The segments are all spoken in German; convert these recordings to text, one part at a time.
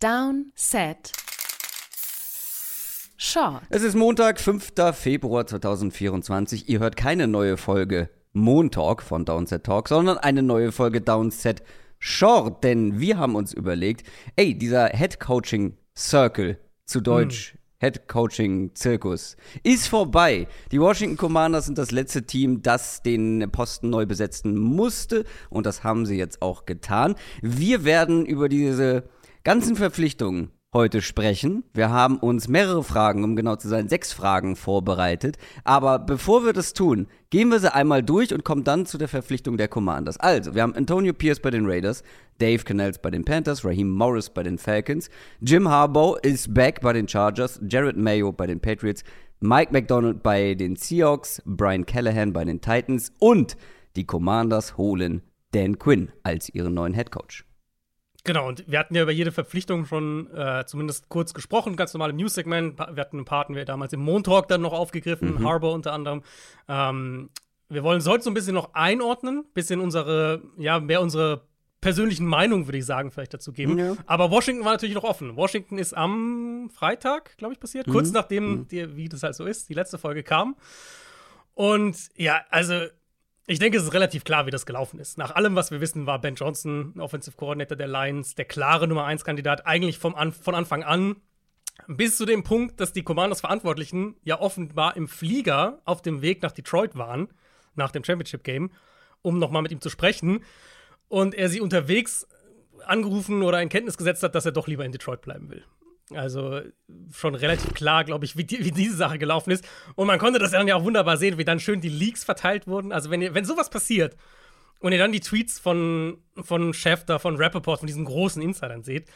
Down, Set, Short. Es ist Montag, 5. Februar 2024. Ihr hört keine neue Folge Montalk von Downset Talk, sondern eine neue Folge Downset Short. Denn wir haben uns überlegt, ey, dieser Head Coaching Circle, zu Deutsch hm. Head Coaching Zirkus, ist vorbei. Die Washington Commanders sind das letzte Team, das den Posten neu besetzen musste. Und das haben sie jetzt auch getan. Wir werden über diese ganzen Verpflichtungen heute sprechen. Wir haben uns mehrere Fragen, um genau zu sein, sechs Fragen vorbereitet. Aber bevor wir das tun, gehen wir sie einmal durch und kommen dann zu der Verpflichtung der Commanders. Also, wir haben Antonio Pierce bei den Raiders, Dave Canals bei den Panthers, Raheem Morris bei den Falcons, Jim Harbaugh ist back bei den Chargers, Jared Mayo bei den Patriots, Mike McDonald bei den Seahawks, Brian Callahan bei den Titans und die Commanders holen Dan Quinn als ihren neuen Head Coach. Genau, und wir hatten ja über jede Verpflichtung schon äh, zumindest kurz gesprochen, ganz normal im News-Segment. Wir hatten ein paar, hatten wir damals im Montalk dann noch aufgegriffen, mhm. Harbor unter anderem. Ähm, wir wollen es heute so ein bisschen noch einordnen, bisschen unsere, ja, mehr unsere persönlichen Meinungen, würde ich sagen, vielleicht dazu geben. Ja. Aber Washington war natürlich noch offen. Washington ist am Freitag, glaube ich, passiert, mhm. kurz nachdem, mhm. die, wie das halt so ist, die letzte Folge kam. Und ja, also ich denke, es ist relativ klar, wie das gelaufen ist. Nach allem, was wir wissen, war Ben Johnson, Offensive Coordinator der Lions, der klare Nummer 1 Kandidat, eigentlich vom An von Anfang an. Bis zu dem Punkt, dass die Commanders-Verantwortlichen ja offenbar im Flieger auf dem Weg nach Detroit waren, nach dem Championship-Game, um nochmal mit ihm zu sprechen. Und er sie unterwegs angerufen oder in Kenntnis gesetzt hat, dass er doch lieber in Detroit bleiben will. Also schon relativ klar, glaube ich, wie, die, wie, diese Sache gelaufen ist. Und man konnte das dann ja auch wunderbar sehen, wie dann schön die Leaks verteilt wurden. Also wenn, ihr, wenn sowas passiert und ihr dann die Tweets von, von Schäfter, von Rappaport, von diesen großen Insidern seht,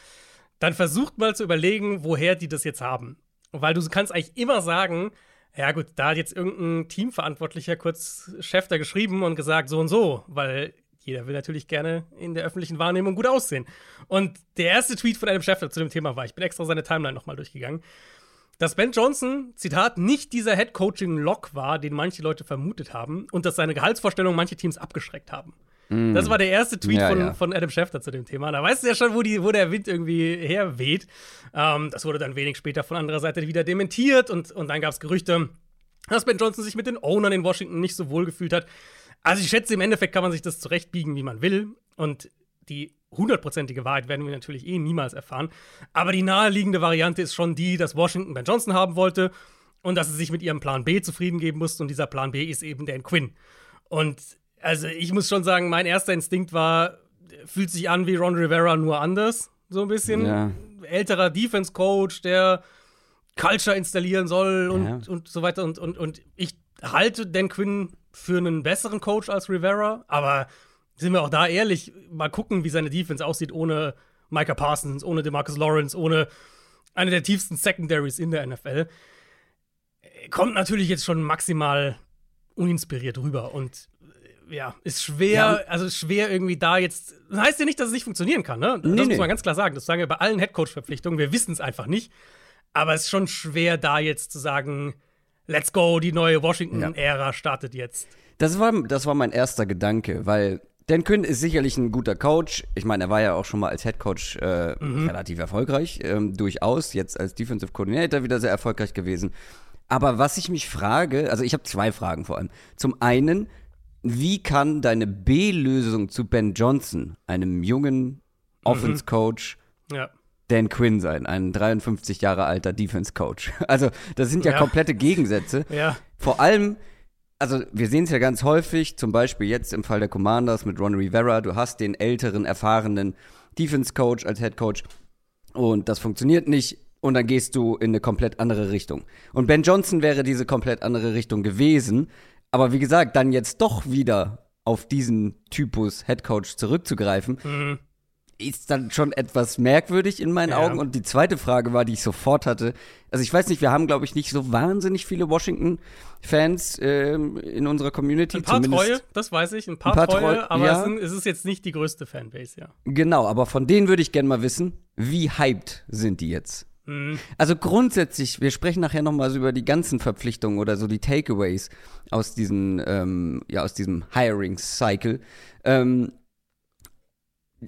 dann versucht mal zu überlegen, woher die das jetzt haben. Weil du kannst eigentlich immer sagen, ja gut, da hat jetzt irgendein Teamverantwortlicher kurz Schäfter geschrieben und gesagt, so und so, weil jeder will natürlich gerne in der öffentlichen Wahrnehmung gut aussehen. Und der erste Tweet von einem Chef zu dem Thema war, ich bin extra seine Timeline nochmal durchgegangen, dass Ben Johnson, Zitat, nicht dieser Head-Coaching-Lock war, den manche Leute vermutet haben und dass seine Gehaltsvorstellungen manche Teams abgeschreckt haben. Mm. Das war der erste Tweet ja, von, ja. von Adam Schefter zu dem Thema. Da weißt du ja schon, wo, die, wo der Wind irgendwie herweht. Ähm, das wurde dann wenig später von anderer Seite wieder dementiert und, und dann gab es Gerüchte, dass Ben Johnson sich mit den Ownern in Washington nicht so wohl gefühlt hat. Also ich schätze, im Endeffekt kann man sich das zurechtbiegen, wie man will. Und die hundertprozentige Wahrheit werden wir natürlich eh niemals erfahren. Aber die naheliegende Variante ist schon die, dass Washington Ben Johnson haben wollte und dass sie sich mit ihrem Plan B zufrieden geben musste. Und dieser Plan B ist eben Dan Quinn. Und also ich muss schon sagen, mein erster Instinkt war, fühlt sich an wie Ron Rivera, nur anders. So ein bisschen. Ja. Älterer Defense-Coach, der Culture installieren soll und, ja. und so weiter. Und, und, und ich halte Dan Quinn für einen besseren Coach als Rivera, aber sind wir auch da ehrlich, mal gucken, wie seine Defense aussieht ohne Micah Parsons, ohne DeMarcus Lawrence, ohne eine der tiefsten Secondaries in der NFL. Kommt natürlich jetzt schon maximal uninspiriert rüber und ja, ist schwer, ja. also schwer irgendwie da jetzt. Das heißt ja nicht, dass es nicht funktionieren kann, ne? Das nee, muss man ganz klar sagen. Das sagen wir bei allen Headcoach-Verpflichtungen. Wir wissen es einfach nicht. Aber es ist schon schwer, da jetzt zu sagen, let's go, die neue Washington-Ära ja. startet jetzt. Das war, das war mein erster Gedanke, weil Dan Quinn ist sicherlich ein guter Coach. Ich meine, er war ja auch schon mal als Head Coach äh, mhm. relativ erfolgreich, ähm, durchaus. Jetzt als Defensive Coordinator wieder sehr erfolgreich gewesen. Aber was ich mich frage, also ich habe zwei Fragen vor allem. Zum einen, wie kann deine B-Lösung zu Ben Johnson, einem jungen mhm. Offense Coach, mhm. ja. Dan Quinn sein, ein 53 Jahre alter Defense Coach. Also, das sind ja, ja. komplette Gegensätze. ja. Vor allem, also wir sehen es ja ganz häufig, zum Beispiel jetzt im Fall der Commanders mit Ron Rivera, du hast den älteren, erfahrenen Defense Coach als Head Coach und das funktioniert nicht und dann gehst du in eine komplett andere Richtung. Und Ben Johnson wäre diese komplett andere Richtung gewesen, aber wie gesagt, dann jetzt doch wieder auf diesen Typus Head Coach zurückzugreifen, mhm ist dann schon etwas merkwürdig in meinen ja. Augen. Und die zweite Frage war, die ich sofort hatte. Also ich weiß nicht, wir haben, glaube ich, nicht so wahnsinnig viele Washington-Fans ähm, in unserer Community. Ein paar Zumindest treue, das weiß ich, ein paar, ein paar treue, treue, aber ja. es, ist jetzt nicht die größte Fanbase, ja. Genau, aber von denen würde ich gerne mal wissen, wie hyped sind die jetzt? Mhm. Also grundsätzlich, wir sprechen nachher noch mal so über die ganzen Verpflichtungen oder so die Takeaways aus diesen, ähm, ja, aus diesem Hiring-Cycle. Ähm,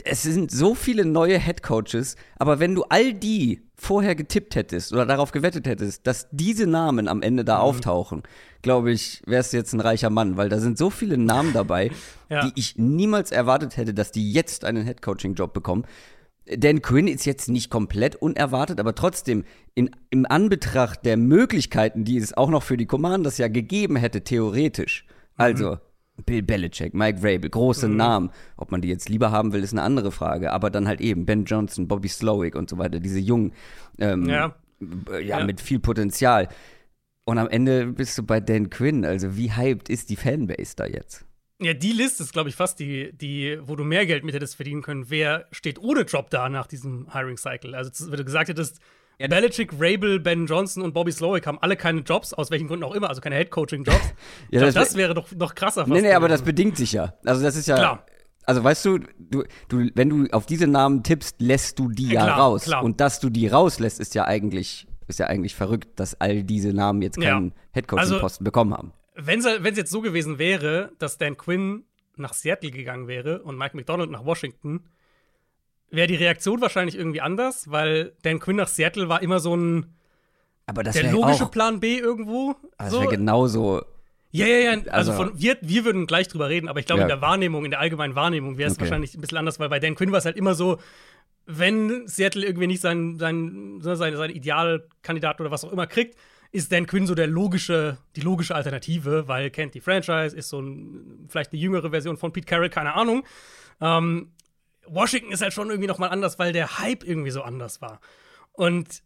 es sind so viele neue Headcoaches, aber wenn du all die vorher getippt hättest oder darauf gewettet hättest, dass diese Namen am Ende da mhm. auftauchen, glaube ich, wärst du jetzt ein reicher Mann, weil da sind so viele Namen dabei, ja. die ich niemals erwartet hätte, dass die jetzt einen Headcoaching-Job bekommen. Dan Quinn ist jetzt nicht komplett unerwartet, aber trotzdem in, im Anbetracht der Möglichkeiten, die es auch noch für die Commanders ja gegeben hätte, theoretisch. Also, mhm. Bill Belichick, Mike Vrabel, große mhm. Namen. Ob man die jetzt lieber haben will, ist eine andere Frage. Aber dann halt eben Ben Johnson, Bobby Slowick und so weiter, diese jungen, ähm, ja. Ja, ja, mit viel Potenzial. Und am Ende bist du bei Dan Quinn. Also wie hyped ist die Fanbase da jetzt? Ja, die Liste ist, glaube ich, fast die, die, wo du mehr Geld mit hättest verdienen können. Wer steht ohne Job da nach diesem Hiring Cycle? Also, wenn du gesagt hättest, ja, Belichick, Rabel, Ben Johnson und Bobby Slowick haben alle keine Jobs, aus welchen Gründen auch immer, also keine Headcoaching-Jobs. ja, das, das, wäre doch noch krasser. Nee, nee, aber das bedingt sich ja. Also, das ist ja. Klar. Also weißt du, du, du, wenn du auf diese Namen tippst, lässt du die ja, ja raus. Klar. Und dass du die rauslässt, ist ja eigentlich, ist ja eigentlich verrückt, dass all diese Namen jetzt keinen ja. Headcoaching-Posten also, bekommen haben. Wenn es jetzt so gewesen wäre, dass Dan Quinn nach Seattle gegangen wäre und Mike McDonald nach Washington, wäre die Reaktion wahrscheinlich irgendwie anders, weil Dan Quinn nach Seattle war immer so ein aber das der logische auch, Plan B irgendwo. Das so. wäre genauso. Ja, ja, ja. Also, also von, wir, wir würden gleich drüber reden, aber ich glaube, ja. in der Wahrnehmung, in der allgemeinen Wahrnehmung wäre es okay. wahrscheinlich ein bisschen anders, weil bei Dan Quinn war es halt immer so, wenn Seattle irgendwie nicht sein, sein, sein, sein Idealkandidat oder was auch immer kriegt, ist Dan Quinn so der logische, die logische Alternative, weil kennt die Franchise, ist so ein, vielleicht eine jüngere Version von Pete Carroll, keine Ahnung. Ähm, Washington ist halt schon irgendwie noch mal anders, weil der Hype irgendwie so anders war. Und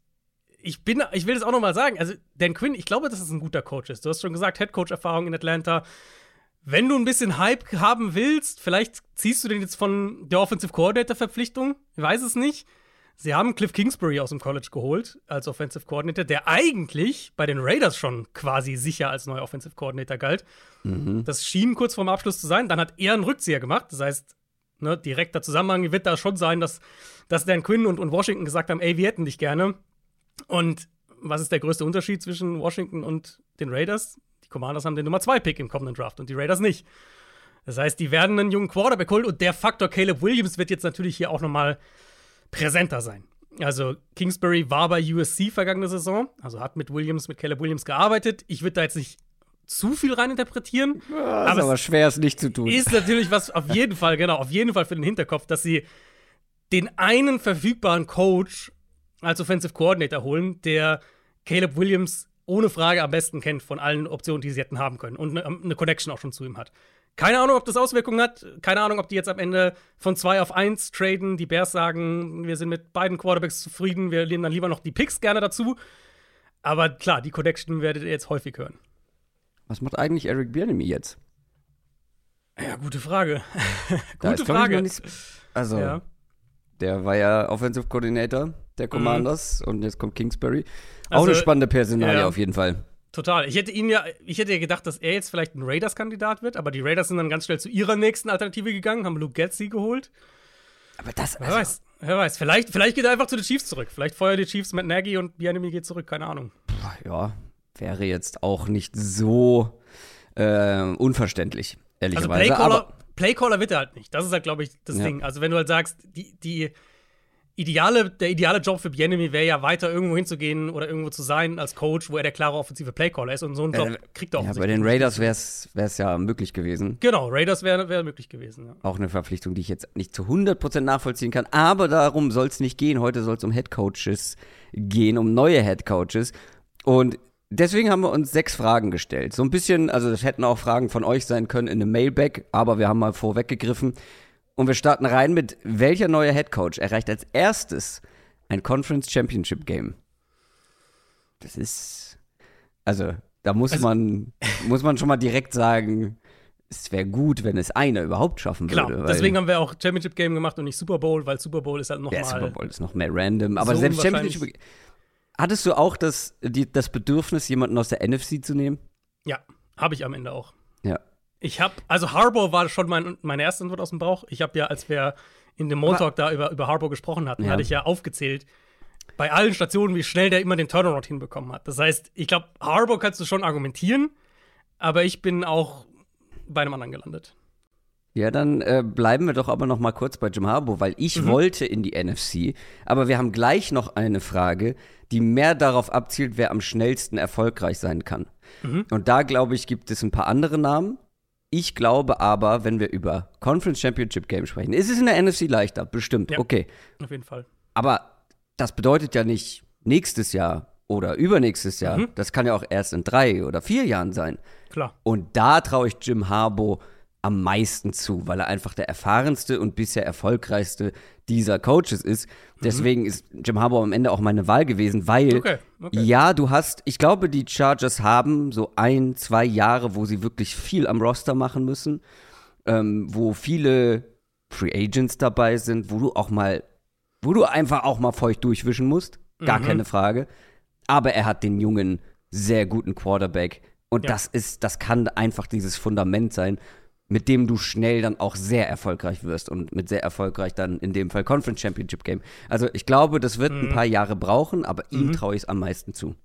ich bin, ich will das auch noch mal sagen, also Dan Quinn, ich glaube, dass es ein guter Coach ist. Du hast schon gesagt, Head Coach Erfahrung in Atlanta. Wenn du ein bisschen Hype haben willst, vielleicht ziehst du den jetzt von der Offensive Coordinator Verpflichtung. Ich weiß es nicht. Sie haben Cliff Kingsbury aus dem College geholt als Offensive Coordinator, der eigentlich bei den Raiders schon quasi sicher als neuer Offensive Coordinator galt. Mhm. Das schien kurz vorm Abschluss zu sein. Dann hat er einen Rückzieher gemacht. Das heißt, ne, direkter Zusammenhang wird da schon sein, dass, dass Dan Quinn und, und Washington gesagt haben, ey, wir hätten dich gerne. Und was ist der größte Unterschied zwischen Washington und den Raiders? Die Commanders haben den Nummer 2 Pick im kommenden Draft und die Raiders nicht. Das heißt, die werden einen jungen Quarterback holen und der Faktor Caleb Williams wird jetzt natürlich hier auch nochmal präsenter sein. Also Kingsbury war bei USC vergangene Saison, also hat mit Williams, mit Caleb Williams gearbeitet. Ich würde da jetzt nicht zu viel reininterpretieren. Ja, aber ist aber schwer, es nicht zu tun. Ist natürlich was auf jeden Fall, genau, auf jeden Fall für den Hinterkopf, dass sie den einen verfügbaren Coach als Offensive Coordinator holen, der Caleb Williams ohne Frage am besten kennt von allen Optionen, die sie hätten haben können und eine, eine Connection auch schon zu ihm hat. Keine Ahnung, ob das Auswirkungen hat. Keine Ahnung, ob die jetzt am Ende von 2 auf 1 traden. Die Bears sagen, wir sind mit beiden Quarterbacks zufrieden. Wir nehmen dann lieber noch die Picks gerne dazu. Aber klar, die Connection werdet ihr jetzt häufig hören. Was macht eigentlich Eric Bieniemy jetzt? Ja, gute Frage. gute Frage. Nicht, also, ja. der war ja Offensive Coordinator der mhm. Commanders mhm. und jetzt kommt Kingsbury. Auch also, eine spannende Personalie ja, auf jeden Fall. Total. Ich hätte ihn ja, ich hätte ja gedacht, dass er jetzt vielleicht ein Raiders-Kandidat wird, aber die Raiders sind dann ganz schnell zu ihrer nächsten Alternative gegangen, haben Luke Getzi geholt. Aber das, also, wer weiß, wer weiß. Vielleicht, vielleicht geht er einfach zu den Chiefs zurück. Vielleicht feuert die Chiefs mit Nagy und Bianemi geht zurück, keine Ahnung. Ja, wäre jetzt auch nicht so äh, unverständlich, ehrlicherweise. Also Playcaller, Playcaller wird er halt nicht. Das ist halt, glaube ich, das ja. Ding. Also wenn du halt sagst, die, die ideale, der ideale Job für Bienemy wäre ja weiter irgendwo hinzugehen oder irgendwo zu sein als Coach, wo er der klare offensive Playcaller ist und so einen Job äh, kriegt er auch. Ja, bei den Raiders wäre es ja möglich gewesen. Genau, Raiders wäre wär möglich gewesen. Ja. Auch eine Verpflichtung, die ich jetzt nicht zu 100% nachvollziehen kann, aber darum soll es nicht gehen. Heute soll es um Head Coaches gehen, um neue Head Coaches. Und Deswegen haben wir uns sechs Fragen gestellt. So ein bisschen, also das hätten auch Fragen von euch sein können in einem Mailback, aber wir haben mal vorweggegriffen. Und wir starten rein mit, welcher neue Head Coach erreicht als erstes ein Conference Championship Game? Das ist, also da muss also, man, muss man schon mal direkt sagen, es wäre gut, wenn es einer überhaupt schaffen Klar, würde. deswegen haben wir auch Championship Game gemacht und nicht Super Bowl, weil Super Bowl ist halt noch ja, mal Super Bowl ist noch mehr random, aber so selbst Championship Hattest du auch das, die, das Bedürfnis, jemanden aus der NFC zu nehmen? Ja, habe ich am Ende auch. Ja. Ich habe, also Harbour war schon mein, meine erste Antwort aus dem Bauch. Ich habe ja, als wir in dem Montalk da über, über Harbour gesprochen hatten, ja. hatte ich ja aufgezählt, bei allen Stationen, wie schnell der immer den Turnaround hinbekommen hat. Das heißt, ich glaube, Harbour kannst du schon argumentieren, aber ich bin auch bei einem anderen gelandet. Ja, dann äh, bleiben wir doch aber noch mal kurz bei Jim Harbaugh, weil ich mhm. wollte in die NFC, aber wir haben gleich noch eine Frage, die mehr darauf abzielt, wer am schnellsten erfolgreich sein kann. Mhm. Und da glaube ich, gibt es ein paar andere Namen. Ich glaube aber, wenn wir über Conference Championship Game sprechen, ist es in der NFC leichter, bestimmt. Ja, okay. Auf jeden Fall. Aber das bedeutet ja nicht nächstes Jahr oder übernächstes Jahr. Mhm. Das kann ja auch erst in drei oder vier Jahren sein. Klar. Und da traue ich Jim Harbaugh am meisten zu, weil er einfach der erfahrenste und bisher erfolgreichste dieser Coaches ist. Mhm. Deswegen ist Jim Harbaugh am Ende auch meine Wahl gewesen, weil okay, okay. ja, du hast, ich glaube, die Chargers haben so ein, zwei Jahre, wo sie wirklich viel am Roster machen müssen, ähm, wo viele Free Agents dabei sind, wo du auch mal, wo du einfach auch mal feucht durchwischen musst, gar mhm. keine Frage. Aber er hat den jungen, sehr guten Quarterback. Und ja. das ist, das kann einfach dieses Fundament sein mit dem du schnell dann auch sehr erfolgreich wirst und mit sehr erfolgreich dann in dem Fall Conference Championship Game. Also ich glaube, das wird mhm. ein paar Jahre brauchen, aber ihm mhm. traue ich es am meisten zu.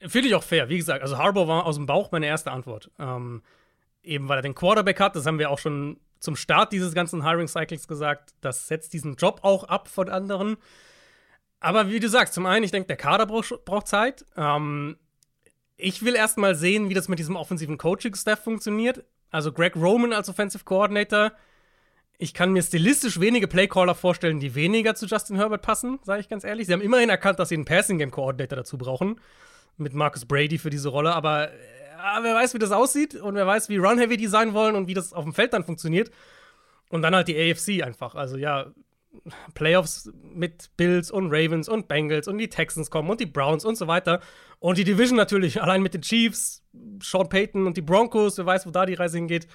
Finde ich auch fair. Wie gesagt, also Harbour war aus dem Bauch meine erste Antwort. Ähm, eben weil er den Quarterback hat, das haben wir auch schon zum Start dieses ganzen Hiring Cycles gesagt. Das setzt diesen Job auch ab von anderen. Aber wie du sagst, zum einen, ich denke, der Kader braucht, braucht Zeit. Ähm, ich will erst mal sehen, wie das mit diesem offensiven Coaching-Staff funktioniert. Also Greg Roman als Offensive Coordinator. Ich kann mir stilistisch wenige Playcaller vorstellen, die weniger zu Justin Herbert passen, sage ich ganz ehrlich. Sie haben immerhin erkannt, dass sie einen Passing Game Coordinator dazu brauchen. Mit Marcus Brady für diese Rolle. Aber ja, wer weiß, wie das aussieht und wer weiß, wie Run-Heavy die sein wollen und wie das auf dem Feld dann funktioniert. Und dann halt die AFC einfach. Also ja, Playoffs mit Bills und Ravens und Bengals und die Texans kommen und die Browns und so weiter. Und die Division natürlich, allein mit den Chiefs, Sean Payton und die Broncos, wer weiß, wo da die Reise hingeht.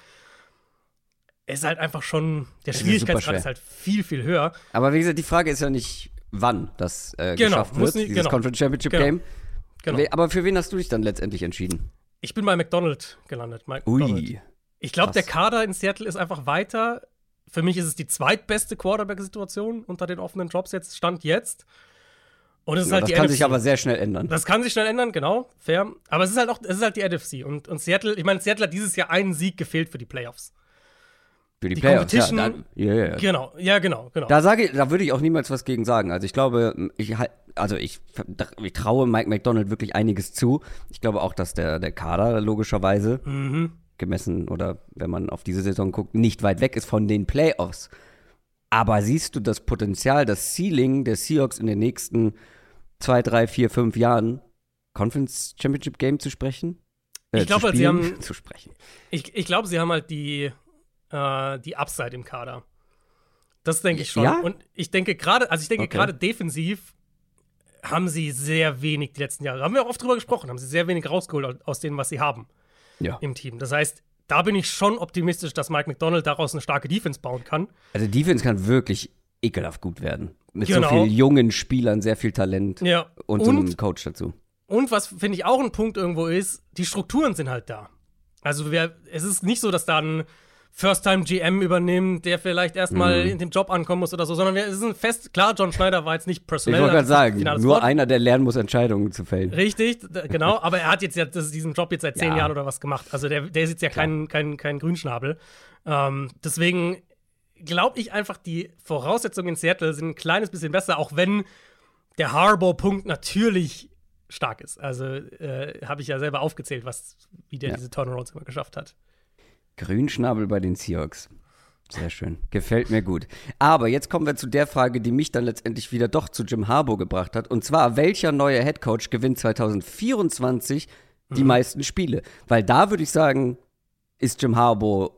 Ist halt einfach schon, der Schwierigkeitsgrad ist, ist, halt viel, viel höher. Aber wie gesagt, die Frage ist ja nicht, wann das äh, genau, geschafft wird, nicht, dieses genau. Conference Championship genau. Game. Genau. Aber für wen hast du dich dann letztendlich entschieden? Ich bin bei McDonald gelandet. Mike Ui. McDonald. Ich glaube, der Kader in Seattle ist einfach weiter für mich ist es die zweitbeste Quarterback-Situation unter den offenen Jobs jetzt, Stand jetzt. Und es ist ja, halt das die kann NFC. sich aber sehr schnell ändern. Das kann sich schnell ändern, genau, fair. Aber es ist halt auch, es ist halt die NFC. Und, und Seattle, ich meine, Seattle hat dieses Jahr einen Sieg gefehlt für die Playoffs. Für die, die Playoffs, ja, dann, ja, ja, Genau, ja, genau, genau. Da sage ich, da würde ich auch niemals was gegen sagen. Also ich glaube, ich also ich, ich traue Mike McDonald wirklich einiges zu. Ich glaube auch, dass der, der Kader logischerweise mhm gemessen oder wenn man auf diese Saison guckt, nicht weit weg ist von den Playoffs. Aber siehst du das Potenzial, das Ceiling der Seahawks in den nächsten zwei, drei, vier, fünf Jahren Conference Championship Game zu sprechen? Äh, ich glaube, halt, sie haben zu sprechen. Ich, ich glaube, sie haben halt die, äh, die Upside im Kader. Das denke ich schon. Ja? Und ich denke gerade, also ich denke okay. gerade defensiv haben sie sehr wenig die letzten Jahre. Haben wir auch oft drüber gesprochen, haben sie sehr wenig rausgeholt aus dem, was sie haben ja. im Team. Das heißt, da bin ich schon optimistisch, dass Mike McDonald daraus eine starke Defense bauen kann. Also Defense kann wirklich ekelhaft gut werden. Mit genau. so vielen jungen Spielern, sehr viel Talent ja. und, und so einem Coach dazu. Und was finde ich auch ein Punkt irgendwo ist, die Strukturen sind halt da. Also wir, es ist nicht so, dass da ein First-Time-GM übernimmt, der vielleicht erstmal mhm. in den Job ankommen muss oder so, sondern wir, es ist ein fest, klar, John Schneider war jetzt nicht personell. Ich wollte gerade sagen, nur Wort. einer, der lernen muss, Entscheidungen zu fällen. Richtig, genau, aber er hat jetzt ja das, diesen Job jetzt seit zehn ja. Jahren oder was gemacht. Also der, der ist jetzt ja kein, kein, kein Grünschnabel. Ähm, deswegen glaube ich einfach, die Voraussetzungen in Seattle sind ein kleines bisschen besser, auch wenn der Harbour-Punkt natürlich stark ist. Also äh, habe ich ja selber aufgezählt, was, wie der ja. diese Turnarounds immer geschafft hat. Grünschnabel bei den Seahawks. Sehr schön. Gefällt mir gut. Aber jetzt kommen wir zu der Frage, die mich dann letztendlich wieder doch zu Jim Harbour gebracht hat. Und zwar, welcher neue Headcoach gewinnt 2024 die mhm. meisten Spiele? Weil da würde ich sagen, ist Jim Harbour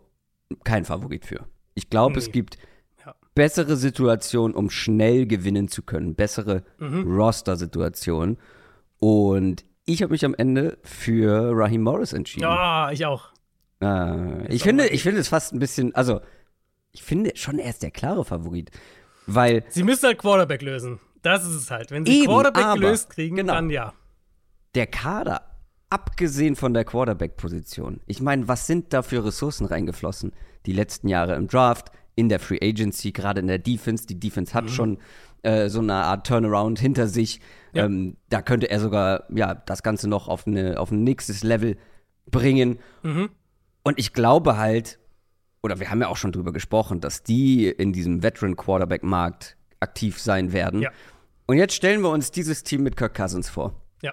kein Favorit für. Ich glaube, nee. es gibt ja. bessere Situationen, um schnell gewinnen zu können. Bessere mhm. Roster-Situationen. Und ich habe mich am Ende für Raheem Morris entschieden. Ja, ich auch. Äh, ich finde, ich finde es fast ein bisschen, also ich finde schon er ist der klare Favorit, weil sie müssen halt Quarterback lösen. Das ist es halt. Wenn sie eben, Quarterback gelöst kriegen, genau, dann ja. Der Kader, abgesehen von der Quarterback-Position, ich meine, was sind da für Ressourcen reingeflossen? Die letzten Jahre im Draft, in der Free Agency, gerade in der Defense. Die Defense hat mhm. schon äh, so eine Art Turnaround hinter sich. Ja. Ähm, da könnte er sogar ja das Ganze noch auf, eine, auf ein nächstes Level bringen. Mhm. Und ich glaube halt, oder wir haben ja auch schon drüber gesprochen, dass die in diesem Veteran-Quarterback-Markt aktiv sein werden. Ja. Und jetzt stellen wir uns dieses Team mit Kirk Cousins vor. Ja.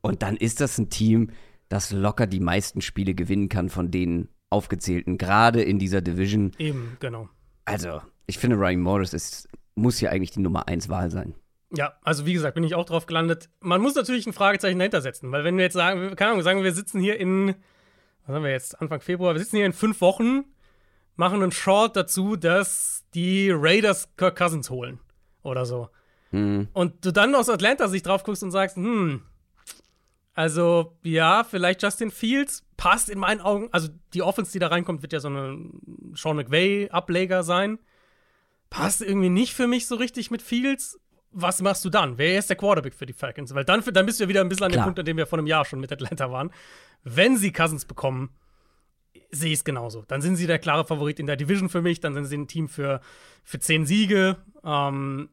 Und dann ist das ein Team, das locker die meisten Spiele gewinnen kann von den aufgezählten, gerade in dieser Division. Eben, genau. Also, ich finde, Ryan Morris ist, muss hier eigentlich die Nummer 1 Wahl sein. Ja, also wie gesagt, bin ich auch drauf gelandet. Man muss natürlich ein Fragezeichen dahinter setzen, weil wenn wir jetzt sagen, keine Ahnung, sagen wir sitzen hier in, was haben wir jetzt, Anfang Februar, wir sitzen hier in fünf Wochen, machen einen Short dazu, dass die Raiders Kirk Cousins holen oder so. Hm. Und du dann aus Atlanta sich drauf guckst und sagst, hm, also ja, vielleicht Justin Fields passt in meinen Augen, also die Offense, die da reinkommt, wird ja so ein Sean McVay-Ableger sein. Passt irgendwie nicht für mich so richtig mit Fields. Was machst du dann? Wer ist der Quarterback für die Falcons? Weil dann, dann bist du ja wieder ein bisschen an dem. Punkt, an dem wir vor einem Jahr schon mit Atlanta waren. Wenn sie Cousins bekommen, sehe ich es genauso. Dann sind sie der klare Favorit in der Division für mich. Dann sind sie ein Team für, für zehn Siege. Ähm,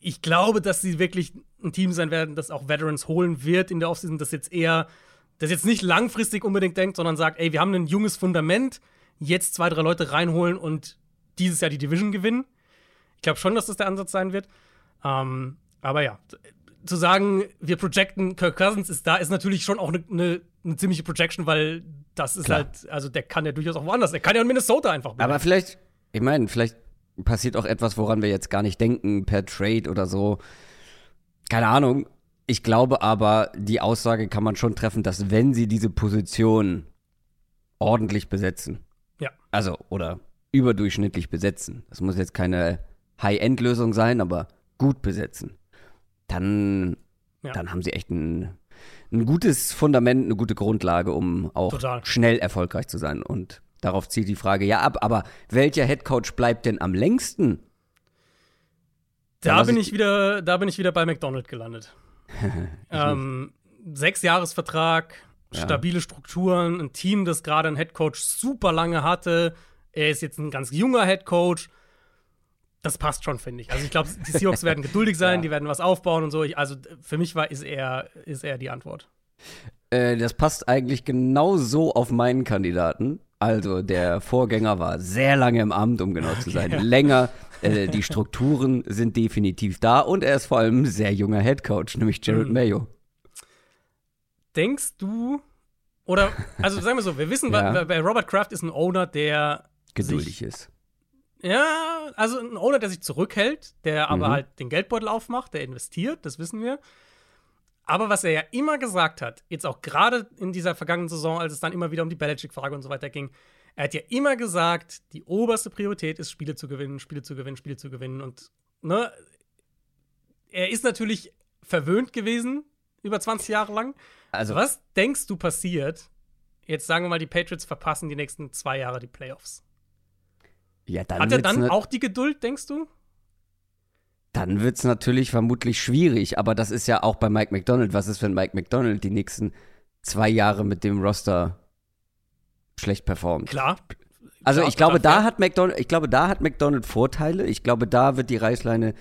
ich glaube, dass sie wirklich ein Team sein werden, das auch Veterans holen wird in der Offseason, das jetzt eher, das jetzt nicht langfristig unbedingt denkt, sondern sagt, ey, wir haben ein junges Fundament, jetzt zwei, drei Leute reinholen und dieses Jahr die Division gewinnen. Ich glaube schon, dass das der Ansatz sein wird. Ähm, aber ja, zu sagen, wir projecten Kirk Cousins ist da, ist natürlich schon auch eine ne, ne ziemliche Projection, weil das ist Klar. halt, also der kann ja durchaus auch woanders. Der kann ja in Minnesota einfach bleiben. Aber vielleicht, ich meine, vielleicht passiert auch etwas, woran wir jetzt gar nicht denken, per Trade oder so. Keine Ahnung. Ich glaube aber, die Aussage kann man schon treffen, dass wenn sie diese Position ordentlich besetzen, Ja. also oder überdurchschnittlich besetzen, das muss jetzt keine High-End-Lösung sein, aber gut besetzen, dann, Ja. dann haben sie echt ein, ein gutes Fundament, eine gute Grundlage, um auch Total. schnell erfolgreich zu sein. Und darauf zielt die Frage ja ab, aber welcher Headcoach bleibt denn am längsten? Da bin ich- ich wieder, da bin ich wieder bei McDonald gelandet. ähm, Sechsjahresvertrag, Ja. stabile Strukturen, ein Team, das gerade einen Headcoach super lange hatte. Er ist jetzt ein ganz junger Headcoach. Das passt schon, finde ich. Also ich glaube, die Seahawks werden geduldig sein, Ja. die werden was aufbauen und so. Ich, also für mich war ist er ist er die Antwort. Äh, das passt eigentlich genau so auf meinen Kandidaten. Also der Vorgänger war sehr lange im Amt, um genau zu sein. Länger. Äh, die Strukturen sind definitiv da und er ist vor allem ein sehr junger Headcoach, nämlich Jared Mhm. Mayo. Denkst du oder also sagen wir so, wir wissen, Ja. bei Robert Kraft ist ein Owner, der Geduldig ist. Ja, also ein Owner, der sich zurückhält, der aber Mhm. halt den Geldbeutel aufmacht, der investiert, das wissen wir. Aber was er ja immer gesagt hat, jetzt auch gerade in dieser vergangenen Saison, als es dann immer wieder um die Belichick-Frage und so weiter ging, er hat ja immer gesagt, die oberste Priorität ist, Spiele zu gewinnen, Spiele zu gewinnen, Spiele zu gewinnen. Und ne, er ist natürlich verwöhnt gewesen über 20 Jahre lang. Also Was denkst du passiert? Jetzt sagen wir mal, die Patriots verpassen die nächsten zwei Jahre die Playoffs. Ja, dann Hat er dann auch die Geduld, denkst du? dann wird es natürlich vermutlich schwierig. Aber das ist ja auch bei Mike McDonald. Was ist, wenn Mike McDonald die nächsten zwei Jahre mit dem Roster schlecht performt? Klar. Also Klar, ich glaube, da hat McDonald, ich glaube, da hat McDonald Vorteile. Ich glaube, da wird die Reißleine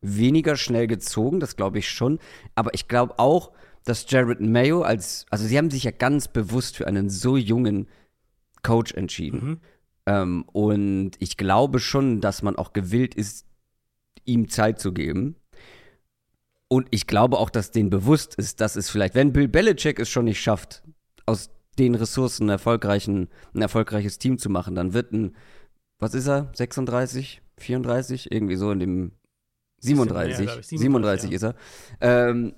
weniger schnell gezogen, das glaube ich schon. Aber ich glaube auch, dass Jared Mayo als, also sie haben sich ja ganz bewusst für einen so jungen Coach entschieden. Mhm. Ähm, und ich glaube schon, dass man auch gewillt ist, ihm Zeit zu geben. Und ich glaube auch, dass denen bewusst ist, dass es vielleicht, wenn Bill Belichick es schon nicht schafft, aus den Ressourcen erfolgreichen, ein erfolgreiches Team zu machen, dann wird ein, was ist er, 36, 34, irgendwie so in dem 37, mehr, glaub ich. 37, 37, ist er. Ähm,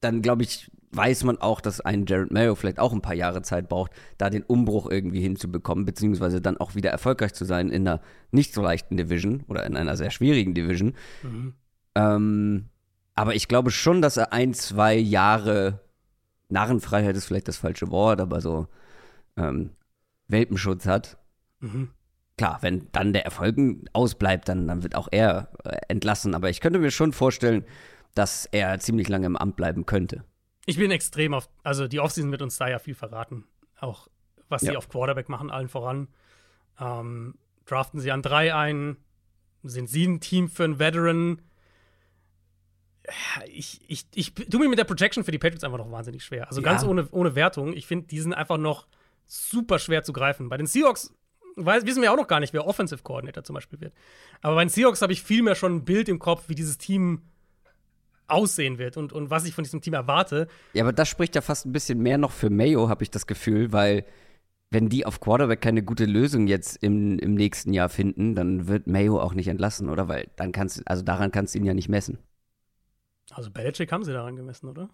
dann glaube ich, weiß man auch, dass ein Jared Mayo vielleicht auch ein paar Jahre Zeit braucht, da den Umbruch irgendwie hinzubekommen, beziehungsweise dann auch wieder erfolgreich zu sein in einer nicht so leichten Division oder in einer sehr schwierigen Division. Mhm. Ähm, aber ich glaube schon, dass er ein, zwei Jahre Narrenfreiheit ist vielleicht das falsche Wort, aber so ähm, Welpenschutz hat. Mhm. Klar, wenn dann der Erfolg ausbleibt, dann, dann wird auch er äh, entlassen. Aber ich könnte mir schon vorstellen, dass er ziemlich lange im Amt bleiben könnte. Ich bin extrem auf, also die Offseason wird uns da ja viel verraten. Auch was sie Ja. auf Quarterback machen, allen voran. Ähm, draften sie an drei ein? Sind sie ein Team für einen Veteran? Ich, ich, ich tue mir mit der Projection für die Patriots einfach noch wahnsinnig schwer. Also Ja. ganz ohne, ohne Wertung. Ich finde, die sind einfach noch super schwer zu greifen. Bei den Seahawks weiß, wissen wir auch noch gar nicht, wer Offensive Coordinator zum Beispiel wird. Aber bei den Seahawks habe ich vielmehr schon ein Bild im Kopf, wie dieses Team aussehen wird und, und was ich von diesem Team erwarte. Ja, aber das spricht ja fast ein bisschen mehr noch für Mayo, habe ich das Gefühl, weil wenn die auf Quarterback keine gute Lösung jetzt im, im nächsten Jahr finden, dann wird Mayo auch nicht entlassen, oder? Weil dann kannst also daran kannst du ihn ja nicht messen. Also Belichick haben sie daran gemessen, oder?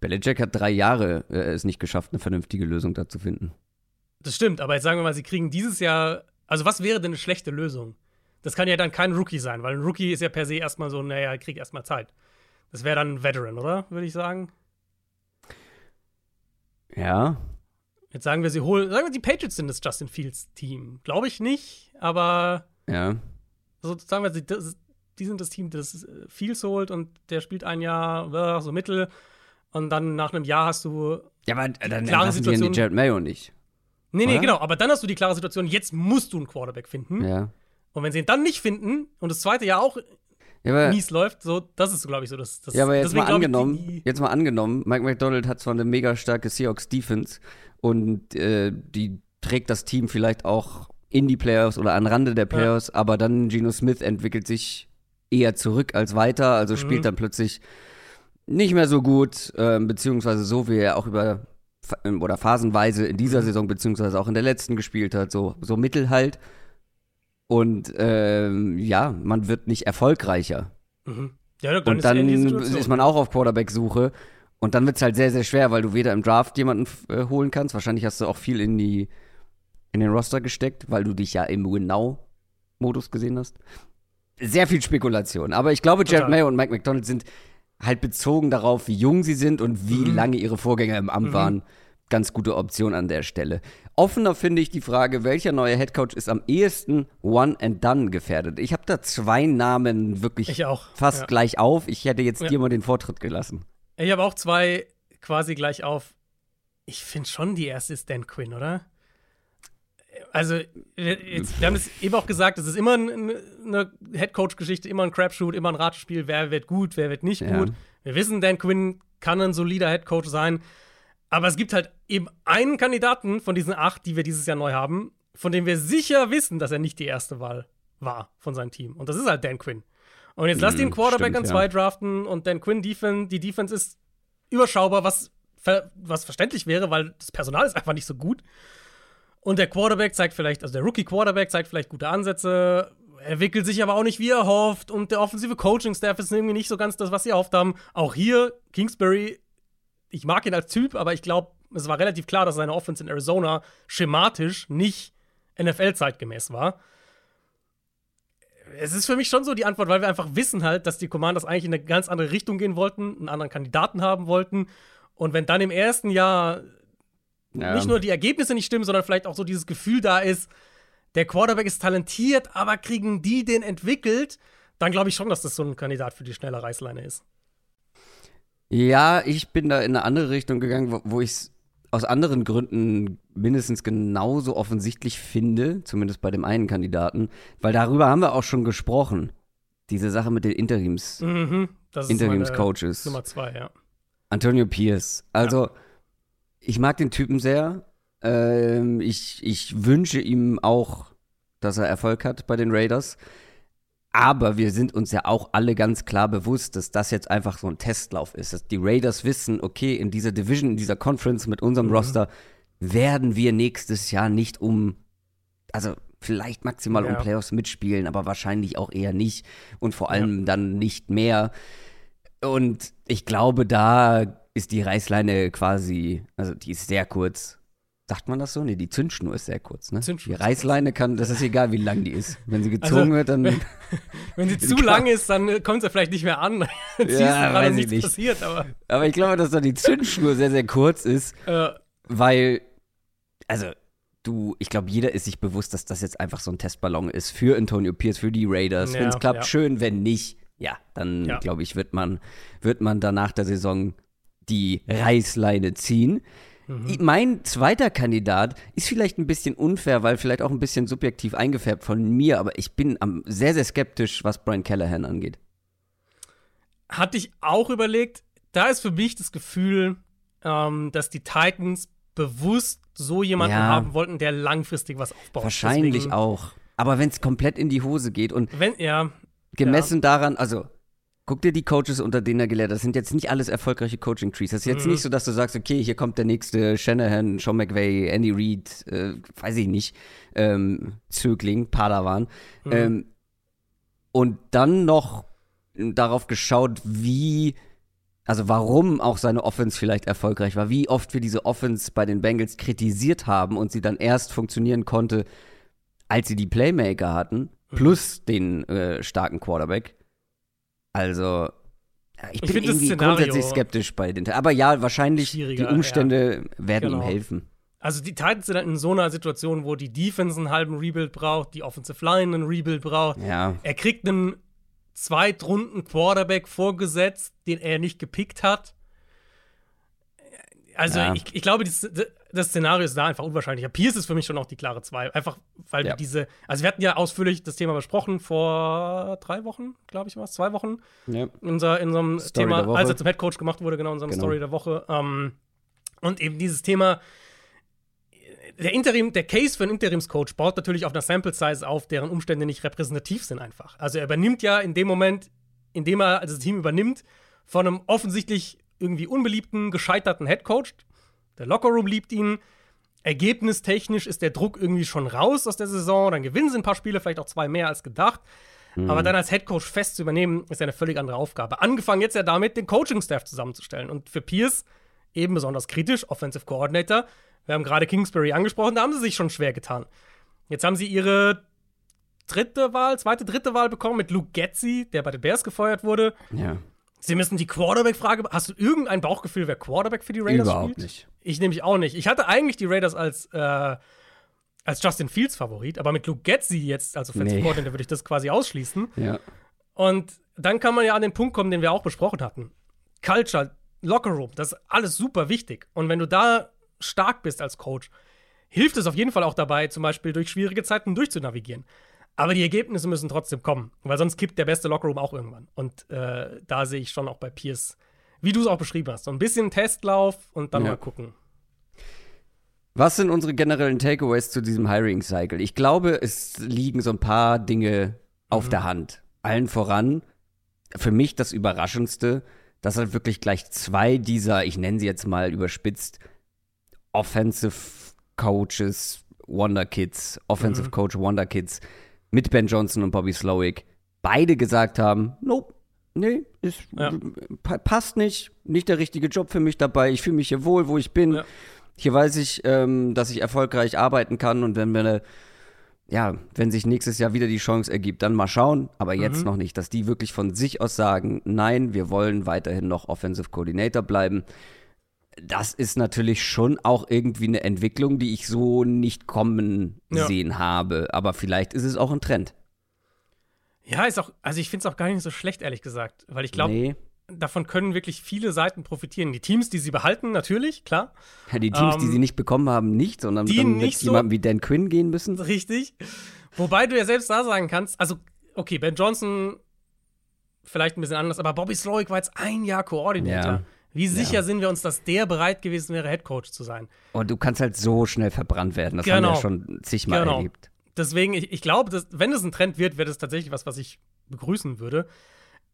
Belichick hat drei Jahre äh, es nicht geschafft, eine vernünftige Lösung da zu finden. Das stimmt, aber jetzt sagen wir mal, sie kriegen dieses Jahr. Also, was wäre denn eine schlechte Lösung? Das kann ja dann kein Rookie sein, weil ein Rookie ist ja per se erstmal so, naja, krieg erstmal Zeit. Das wäre dann ein Veteran, oder? Würde ich sagen. Ja. Jetzt sagen wir, sie holen. Sagen wir, die Patriots sind das Justin Fields-Team. Glaube ich nicht, aber. Ja. So, sagen wir, die sind das Team, das Fields holt und der spielt ein Jahr so mittel. Und dann nach einem Jahr hast du. Ja, aber dann klare Situation. Die Jared Mayo nicht. Nee, nee, Oder? genau. Aber dann hast du die klare Situation, jetzt musst du einen Quarterback finden. Ja. Und wenn sie ihn dann nicht finden und das zweite Jahr auch ja, mies läuft, so, das ist, glaube ich, so das, das Ja, aber jetzt mal angenommen, ich, jetzt mal angenommen, Mike McDonald hat zwar eine mega starke Seahawks Defense und äh, die trägt das Team vielleicht auch in die Playoffs oder an Rande der Playoffs, ja. aber dann Geno Smith entwickelt sich eher zurück als weiter, also spielt mhm. dann plötzlich nicht mehr so gut, äh, beziehungsweise so, wie er auch über oder phasenweise in dieser mhm. Saison, beziehungsweise auch in der letzten gespielt hat, so, so Mittel halt. Und ähm, ja, man wird nicht erfolgreicher. Mhm. Ja, dann und dann ist man auch auf Quarterback-Suche. Und dann wird es halt sehr, sehr schwer, weil du weder im Draft jemanden äh, holen kannst. Wahrscheinlich hast du auch viel in, die, in den Roster gesteckt, weil du dich ja im Win-Now-Modus gesehen hast. Sehr viel Spekulation. Aber ich glaube, Jared Mayo und Mike McDonald sind halt bezogen darauf, wie jung sie sind und wie mhm. lange ihre Vorgänger im Amt mhm. waren, ganz gute Option an der Stelle. Offener finde ich die Frage, welcher neue Headcoach ist am ehesten One and Done gefährdet. Ich habe da zwei Namen wirklich fast ja. gleich auf. Ich hätte jetzt ja. dir mal den Vortritt gelassen. Ich habe auch zwei quasi gleich auf. Ich finde schon, die erste ist Dan Quinn, oder? also, jetzt, wir haben es eben auch gesagt, es ist immer eine Headcoach-Geschichte, immer ein Crapshoot, immer ein Ratspiel, wer wird gut, wer wird nicht ja. gut. Wir wissen, Dan Quinn kann ein solider Headcoach sein. Aber es gibt halt eben einen Kandidaten von diesen acht, die wir dieses Jahr neu haben, von dem wir sicher wissen, dass er nicht die erste Wahl war von seinem Team. Und das ist halt Dan Quinn. Und jetzt lass mm, den Quarterback stimmt, an zwei ja. draften und Dan Quinn Defense, die Defense ist überschaubar, was, was verständlich wäre, weil das Personal ist einfach nicht so gut. Und der Quarterback zeigt vielleicht, also der Rookie-Quarterback zeigt vielleicht gute Ansätze, entwickelt sich aber auch nicht, wie er hofft. Und der offensive Coaching-Staff ist irgendwie nicht so ganz das, was sie erhofft haben. Auch hier, Kingsbury, ich mag ihn als Typ, aber ich glaube, es war relativ klar, dass seine Offense in Arizona schematisch nicht NFL-zeitgemäß war. Es ist für mich schon so die Antwort, weil wir einfach wissen halt, dass die Commanders eigentlich in eine ganz andere Richtung gehen wollten, einen anderen Kandidaten haben wollten. Und wenn dann im ersten Jahr ja. nicht nur die Ergebnisse nicht stimmen, sondern vielleicht auch so dieses Gefühl da ist, der Quarterback ist talentiert, aber kriegen die den entwickelt, dann glaube ich schon, dass das so ein Kandidat für die schnelle Reißleine ist. Ja, ich bin da in eine andere Richtung gegangen, wo, wo ich es aus anderen Gründen mindestens genauso offensichtlich finde, zumindest bei dem einen Kandidaten, weil darüber haben wir auch schon gesprochen. Diese Sache mit den Interims, mhm, Interimscoaches. Nummer zwei, ja. Antonio Pierce. Also, ja ich mag den Typen sehr. Ähm, ich, ich wünsche ihm auch, dass er Erfolg hat bei den Raiders. Aber wir sind uns ja auch alle ganz klar bewusst, dass das jetzt einfach so ein Testlauf ist. Dass die Raiders wissen, okay, in dieser Division, in dieser Conference mit unserem mhm. Roster werden wir nächstes Jahr nicht um, also vielleicht maximal ja. um Playoffs mitspielen, aber wahrscheinlich auch eher nicht. Und vor allem ja. dann nicht mehr. Und ich glaube, da ist die Reißleine quasi, also die ist sehr kurz. Sagt man das so? Nee, die Zündschnur ist sehr kurz, ne? Zündschnur die Reißleine kann, das ist egal, wie lang die ist. Wenn sie gezogen also, wird, dann. Wenn, sie zu lang ist, dann kommt sie vielleicht nicht mehr an. ja, weiß ich nicht. Passiert, aber. aber ich glaube, dass da die Zündschnur sehr, sehr kurz ist. Äh. Weil, also, du, ich glaube, jeder ist sich bewusst, dass das jetzt einfach so ein Testballon ist für Antonio Pierce, für die Raiders. Ja, wenn es klappt, ja. schön, wenn nicht, ja, dann ja. glaube ich, wird man, wird man danach der Saison die Reißleine ziehen. Mhm. Mein zweiter Kandidat ist vielleicht ein bisschen unfair, weil vielleicht auch ein bisschen subjektiv eingefärbt von mir, aber ich bin sehr, sehr skeptisch, was Brian Callahan angeht. Hatte ich auch überlegt. Da ist für mich das Gefühl, ähm, dass die Titans bewusst so jemanden Ja. haben wollten, der langfristig was aufbaut. Wahrscheinlich Deswegen, auch. Aber wenn es komplett in die Hose geht und Wenn, ja, gemessen daran, also guck dir die Coaches, unter denen er gelehrt hat, das sind jetzt nicht alles erfolgreiche Coaching-Trees. Das ist jetzt Mhm. nicht so, dass du sagst, okay, hier kommt der nächste Shanahan, Sean McVay, Andy Reid, äh, weiß ich nicht, ähm, Zögling, Padawan. Mhm. Ähm, und dann noch darauf geschaut, wie, also warum auch seine Offense vielleicht erfolgreich war, wie oft wir diese Offense bei den Bengals kritisiert haben und sie dann erst funktionieren konnte, als sie die Playmaker hatten, Mhm. plus den äh, starken Quarterback. Also, ja, ich Ich bin irgendwie grundsätzlich skeptisch bei den. Aber ja, wahrscheinlich die Umstände werden Genau. ihm helfen. Also die Titans sind halt in so einer Situation, wo die Defense einen halben Rebuild braucht, die Offensive Line einen Rebuild braucht. Ja, Er kriegt einen Zweitrunden Quarterback vorgesetzt, den er nicht gepickt hat. Also Ja. ich, ich glaube, das, das Szenario ist da einfach unwahrscheinlicher. Pierce ist für mich schon auch die klare zwei. Einfach, weil Ja. wir diese, also wir hatten ja ausführlich das Thema besprochen vor drei Wochen, glaube ich, war es, zwei Wochen. ja. in, unser, in unserem Story Thema, als er zum Headcoach gemacht wurde, genau, in unserem Genau. Story der Woche. Ähm, und eben dieses Thema, der Interim, der Case für einen Interimscoach baut natürlich auf einer Sample Size auf, deren Umstände nicht repräsentativ sind einfach. Also er übernimmt ja in dem Moment, in dem er also das Team übernimmt, von einem offensichtlich irgendwie unbeliebten, gescheiterten Headcoach. Der Lockerroom liebt ihn. Ergebnistechnisch ist der Druck irgendwie schon raus aus der Saison. Dann gewinnen sie ein paar Spiele, vielleicht auch zwei mehr als gedacht. Aber dann als Headcoach fest zu übernehmen, ist ja eine völlig andere Aufgabe. Angefangen jetzt ja damit, den Coaching-Staff zusammenzustellen. Und für Pierce eben besonders kritisch, Offensive Coordinator. Wir haben gerade Kingsbury angesprochen, da haben sie sich schon schwer getan. Jetzt haben sie ihre dritte Wahl, zweite, dritte Wahl bekommen mit Luke Getzi, der bei den Bears gefeuert wurde. ja. Sie müssen die Quarterback-Frage. Hast du irgendein Bauchgefühl, wer Quarterback für die Raiders Überhaupt spielt? nicht. Ich nämlich auch nicht. Ich hatte eigentlich die Raiders als, äh, als Justin Fields Favorit, aber mit Luke Getzi jetzt als Offensive Nee. Coordinator würde ich das quasi ausschließen. Ja. Und dann kann man ja an den Punkt kommen, den wir auch besprochen hatten. Culture, Lockerroom, das ist alles super wichtig. Und wenn du da stark bist als Coach, hilft es auf jeden Fall auch dabei, zum Beispiel durch schwierige Zeiten durchzunavigieren. Aber die Ergebnisse müssen trotzdem kommen, weil sonst kippt der beste Lockerroom auch irgendwann. Und äh, da sehe ich schon auch bei Pierce, wie du es auch beschrieben hast, so ein bisschen Testlauf und dann Ja. mal gucken. Was sind unsere generellen Takeaways zu diesem Hiring-Cycle? Ich glaube, es liegen so ein paar Dinge auf Mhm. der Hand. Allen voran, für mich das Überraschendste, dass halt wirklich gleich zwei dieser, ich nenne sie jetzt mal überspitzt, Offensive Coaches, Wonder Kids, Offensive Mhm. Coach Wonder Kids mit Ben Johnson und Bobby Slowick beide gesagt haben, nope, nee, ist, Ja. pa passt nicht, nicht der richtige Job für mich dabei, ich fühle mich hier wohl, wo ich bin. Ja. Hier weiß ich, ähm, dass ich erfolgreich arbeiten kann und wenn wir eine, ja, wenn sich nächstes Jahr wieder die Chance ergibt, dann mal schauen, aber jetzt Mhm. noch nicht, dass die wirklich von sich aus sagen, nein, wir wollen weiterhin noch Offensive Coordinator bleiben. Das ist natürlich schon auch irgendwie eine Entwicklung, die ich so nicht kommen Ja. sehen habe, aber vielleicht ist es auch ein Trend. Ja, ist auch, also ich finde es auch gar nicht so schlecht, ehrlich gesagt, weil ich glaube, nee. davon können wirklich viele Seiten profitieren. Die Teams, die sie behalten, natürlich, klar. Ja, die Teams, die Ähm, sie nicht bekommen haben, nicht, sondern die dann mit so- jemandem wie Dan Quinn gehen müssen. Richtig. Wobei du ja selbst da sagen kannst, also, okay, Ben Johnson vielleicht ein bisschen anders, aber Bobby Slowick war jetzt ein Jahr Koordinator. Ja. Wie sicher sind wir uns, dass der bereit gewesen wäre, Headcoach zu sein? Und du kannst halt so schnell verbrannt werden. Das haben Genau. wir schon zigmal Genau. erlebt. Deswegen, ich, ich glaube, dass, wenn es ein Trend wird, wäre das tatsächlich was, was ich begrüßen würde.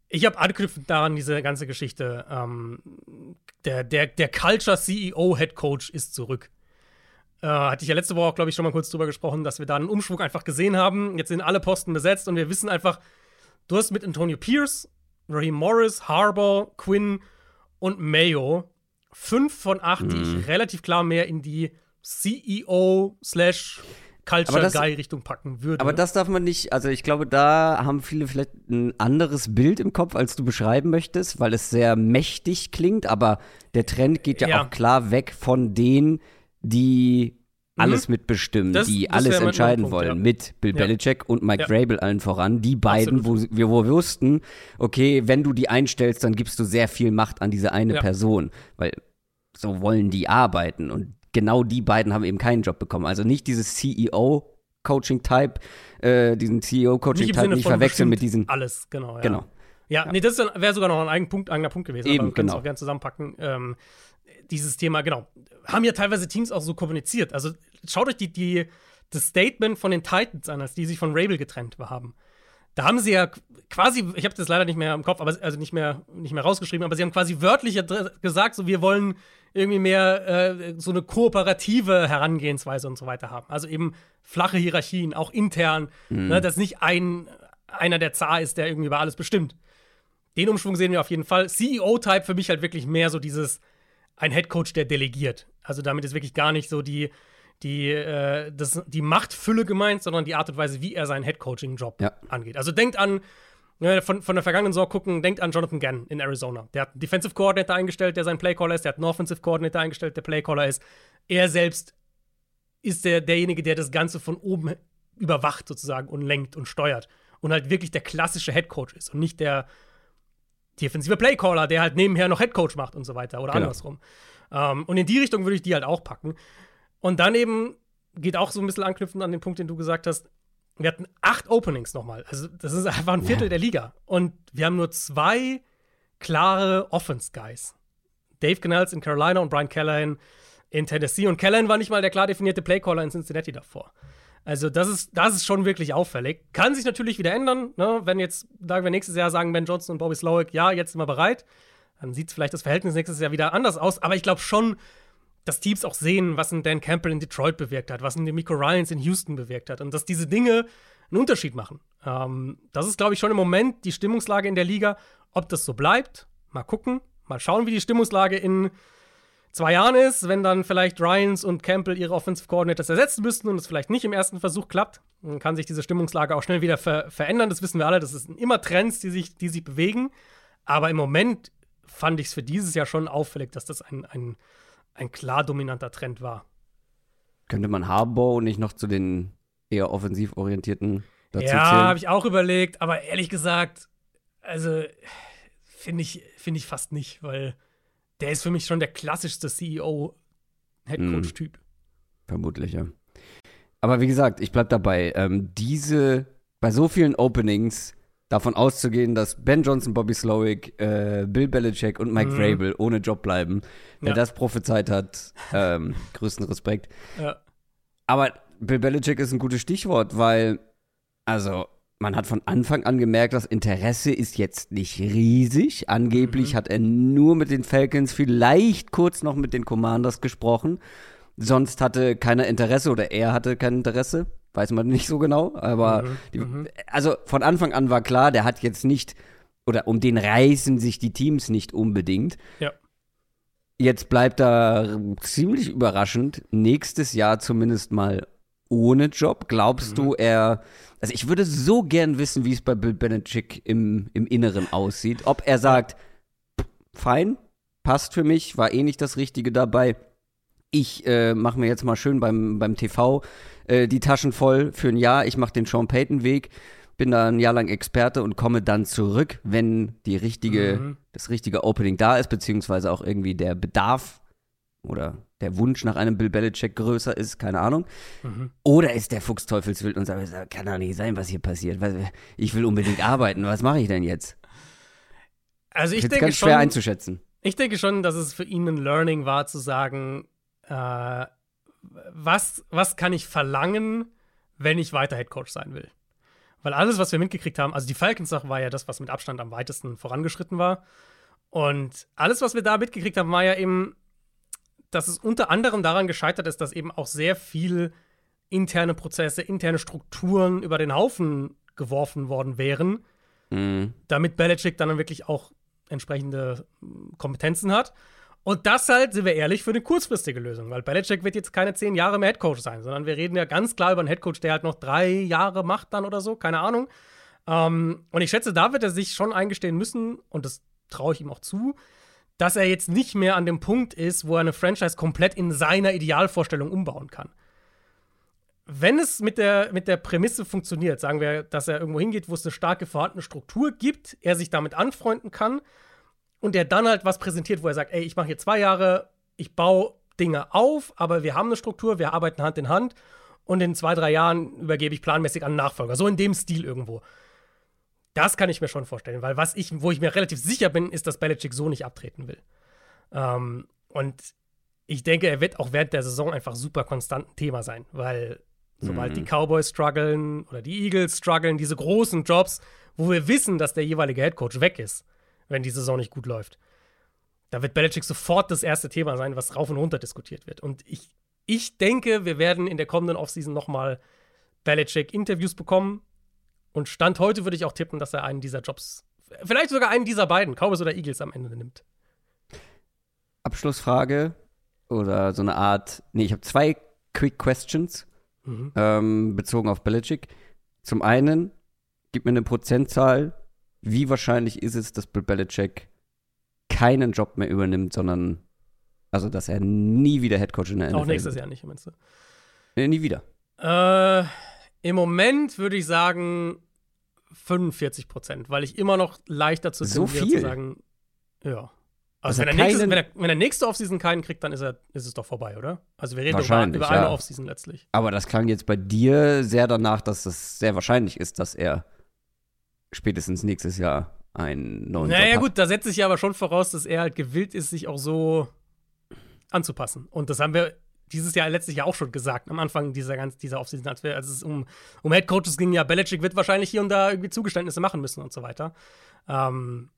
Ich habe anknüpfend daran diese ganze Geschichte, ähm, der, der, der Culture CEO Head Coach ist zurück. Äh, hatte ich ja letzte Woche auch, glaube ich, schon mal kurz drüber gesprochen, dass wir da einen Umschwung einfach gesehen haben. Jetzt sind alle Posten besetzt und wir wissen einfach, du hast mit Antonio Pierce, Raheem Morris, Harbour, Quinn und Mayo fünf von acht, die Mhm. ich relativ klar mehr in die CEO slash Culture Guy Richtung packen würde. Aber das darf man nicht, also ich glaube, da haben viele vielleicht ein anderes Bild im Kopf, als du beschreiben möchtest, weil es sehr mächtig klingt, aber der Trend geht ja, Ja. auch klar weg von denen, die alles mitbestimmen, Das- die das alles entscheiden Punkt, wollen, ja. mit Bill Ja. Belichick und Mike Ja. Vrabel allen voran, die beiden, wo wir, wo wir wussten, okay, wenn du die einstellst, dann gibst du sehr viel Macht an diese eine. Person, weil so wollen die arbeiten und genau die beiden haben eben keinen Job bekommen. Also nicht dieses CEO-Coaching-Type, äh, diesen nicht im CEO-Coaching-Type Sinne nicht von verwechseln mit diesen. alles, genau. Ja. Genau. Ja, ja. nee, das wäre sogar noch ein eigener Punkt, eigener Punkt gewesen. Eben, aber wir können es genau. auch gerne zusammenpacken. Ähm, dieses Thema, genau. Haben ja teilweise Teams auch so kommuniziert. Also schaut euch die, die, das Statement von den Titans an, als die sich von Rabel getrennt haben. Da haben sie ja quasi, ich habe das leider nicht mehr im Kopf, aber also nicht mehr, nicht mehr rausgeschrieben, aber sie haben quasi wörtlich gesagt, so wir wollen irgendwie mehr äh, so eine kooperative Herangehensweise und so weiter haben. Also eben flache Hierarchien, auch intern, mhm. ne, dass nicht ein einer der Zar ist, der irgendwie über alles bestimmt. Den Umschwung sehen wir auf jeden Fall. CEO-Type für mich halt wirklich mehr so dieses ein Headcoach, der delegiert. Also damit ist wirklich gar nicht so die, die, äh, das, die Machtfülle gemeint, sondern die Art und Weise, wie er seinen Headcoaching-Job ja. angeht. Also denkt an, äh, von, von der vergangenen Saison gucken, denkt an Jonathan Gann in Arizona. Der hat einen Defensive Coordinator eingestellt, der sein Playcaller ist, der hat einen Offensive Coordinator eingestellt, der Playcaller ist. Er selbst ist der, derjenige, der das Ganze von oben überwacht sozusagen und lenkt und steuert. Und halt wirklich der klassische Headcoach ist und nicht der defensive Playcaller, der halt nebenher noch Headcoach macht und so weiter oder genau. andersrum. Ähm, und in die Richtung würde ich die halt auch packen. Und dann eben geht auch so ein bisschen anknüpfend an den Punkt, den du gesagt hast. Wir hatten acht Openings nochmal. Also, das ist einfach ein Viertel yeah. der Liga. Und wir haben nur zwei klare Offense-Guys. Dave Canals in Carolina und Brian Callahan in Tennessee. Und Callahan war nicht mal der klar definierte Playcaller in Cincinnati davor. Also, das ist, das ist schon wirklich auffällig. Kann sich natürlich wieder ändern, ne? wenn jetzt, sagen wir nächstes Jahr, sagen Ben Johnson und Bobby Slowick, ja, jetzt sind wir bereit. Dann sieht vielleicht das Verhältnis nächstes Jahr wieder anders aus. Aber ich glaube schon, dass Teams auch sehen, was ein Dan Campbell in Detroit bewirkt hat, was ein Demico Ryans in Houston bewirkt hat und dass diese Dinge einen Unterschied machen. Ähm, das ist, glaube ich, schon im Moment die Stimmungslage in der Liga. Ob das so bleibt, mal gucken. Mal schauen, wie die Stimmungslage in zwei Jahren ist, wenn dann vielleicht Ryans und Campbell ihre Offensive Coordinators ersetzen müssten und es vielleicht nicht im ersten Versuch klappt, dann kann sich diese Stimmungslage auch schnell wieder ver verändern. Das wissen wir alle. Das sind immer Trends, die sich, die sich bewegen. Aber im Moment fand ich es für dieses Jahr schon auffällig, dass das ein, ein, ein klar dominanter Trend war. Könnte man Harbour nicht noch zu den eher offensiv orientierten dazu ja, habe ich auch überlegt, aber ehrlich gesagt, also finde ich, find ich fast nicht, weil der ist für mich schon der klassischste CEO-Headcoach-Typ. Hm. Vermutlich, ja. Aber wie gesagt, ich bleib dabei. Ähm, diese, bei so vielen Openings davon auszugehen, dass Ben Johnson, Bobby Slowick, äh, Bill Belichick und Mike mhm. Vrabel ohne Job bleiben. Wer ja. das prophezeit hat, ähm, größten Respekt. Ja. Aber Bill Belichick ist ein gutes Stichwort, weil, also, man hat von Anfang an gemerkt, das Interesse ist jetzt nicht riesig. Angeblich mhm. hat er nur mit den Falcons, vielleicht kurz noch mit den Commanders gesprochen. Sonst hatte keiner Interesse oder er hatte kein Interesse. Weiß man nicht so genau. Aber mhm. Die, mhm. also von Anfang an war klar, der hat jetzt nicht, oder um den reißen sich die Teams nicht unbedingt. Ja. Jetzt bleibt er ziemlich überraschend nächstes Jahr zumindest mal ohne Job. Glaubst mhm. du, er also ich würde so gern wissen, wie es bei Bill Belichick im, im Inneren aussieht. Ob er sagt, fein, passt für mich, war eh nicht das Richtige dabei. Ich äh, mache mir jetzt mal schön beim, beim TV äh, die Taschen voll für ein Jahr. Ich mache den Sean Payton-Weg, bin da ein Jahr lang Experte und komme dann zurück, wenn die richtige, mhm. das richtige Opening da ist, beziehungsweise auch irgendwie der Bedarf oder der Wunsch nach einem Bill Belichick größer ist, keine Ahnung. Mhm. Oder ist der Fuchs teufelswild und sagt, kann doch nicht sein, was hier passiert. Ich will unbedingt arbeiten, was mache ich denn jetzt? Also ich das denke ganz schwer schon, einzuschätzen. Ich denke schon, dass es für ihn ein Learning war, zu sagen, äh, was, was kann ich verlangen, wenn ich weiter Headcoach sein will? Weil alles, was wir mitgekriegt haben, also die Falcons-Sache war ja das, was mit Abstand am weitesten vorangeschritten war. Und alles, was wir da mitgekriegt haben, war ja eben dass es unter anderem daran gescheitert ist, dass eben auch sehr viel interne Prozesse, interne Strukturen über den Haufen geworfen worden wären, mhm. damit Belichick dann wirklich auch entsprechende Kompetenzen hat. Und das halt, sind wir ehrlich, für eine kurzfristige Lösung, weil Belichick wird jetzt keine zehn Jahre mehr Headcoach sein, sondern wir reden ja ganz klar über einen Headcoach, der halt noch drei Jahre macht dann oder so, keine Ahnung. Ähm, und ich schätze, da wird er sich schon eingestehen müssen, und das traue ich ihm auch zu, dass er jetzt nicht mehr an dem Punkt ist, wo er eine Franchise komplett in seiner Idealvorstellung umbauen kann. Wenn es mit der, mit der Prämisse funktioniert, sagen wir, dass er irgendwo hingeht, wo es eine starke vorhandene Struktur gibt, er sich damit anfreunden kann und er dann halt was präsentiert, wo er sagt, ey, ich mache hier zwei Jahre, ich baue Dinge auf, aber wir haben eine Struktur, wir arbeiten Hand in Hand und in zwei, drei Jahren übergebe ich planmäßig an Nachfolger. So in dem Stil irgendwo Das kann ich mir schon vorstellen, weil was ich, wo ich mir relativ sicher bin, ist, dass Belichick so nicht abtreten will. Ähm, und ich denke, er wird auch während der Saison einfach super konstant ein Thema sein, weil sobald mhm. die Cowboys strugglen oder die Eagles strugglen, diese großen Jobs, wo wir wissen, dass der jeweilige Headcoach weg ist, wenn die Saison nicht gut läuft, da wird Belichick sofort das erste Thema sein, was rauf und runter diskutiert wird. Und ich, ich denke, wir werden in der kommenden Offseason nochmal Belichick-Interviews bekommen. Und Stand heute würde ich auch tippen, dass er einen dieser Jobs, vielleicht sogar einen dieser beiden, Cowboys oder Eagles, am Ende nimmt. Abschlussfrage oder so eine Art, nee, ich habe zwei Quick Questions mhm. ähm, bezogen auf Belichick. Zum einen, gib mir eine Prozentzahl, wie wahrscheinlich ist es, dass Bill Belichick keinen Job mehr übernimmt, sondern also, dass er nie wieder Headcoach in der NFL Auch nächstes wird. Jahr nicht, meinst du? Nee, nie wieder. Äh, Im Moment würde ich sagen 45 Prozent, weil ich immer noch leichter zu so viel? zu sagen, ja. Also, wenn, er nächstes, wenn, er, wenn er nächste Offseason keinen kriegt, dann ist, er, ist es doch vorbei, oder? Also wir reden über, über eine ja. Offseason letztlich. Aber das klang jetzt bei dir sehr danach, dass es sehr wahrscheinlich ist, dass er spätestens nächstes Jahr einen neuen Naja, Job gut, da setze ich ja aber schon voraus, dass er halt gewillt ist, sich auch so anzupassen. Und das haben wir dieses Jahr letztlich ja auch schon gesagt, am Anfang dieser ganzen dieser Offseason, als, wir, als es um, um Headcoaches ging, ja, Belichick wird wahrscheinlich hier und da irgendwie Zugeständnisse machen müssen und so weiter. Ähm,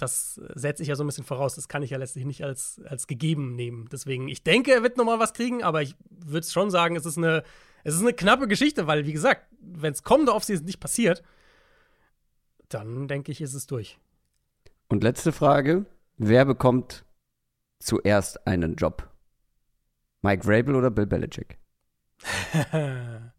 das setze ich ja so ein bisschen voraus. Das kann ich ja letztlich nicht als, als gegeben nehmen. Deswegen, ich denke, er wird noch mal was kriegen, aber ich würde schon sagen, es ist eine, es ist eine knappe Geschichte, weil, wie gesagt, wenn es kommende Offseason nicht passiert, dann denke ich, ist es durch. Und letzte Frage: Wer bekommt zuerst einen Job? Mike Vrabel oder Bill Belichick?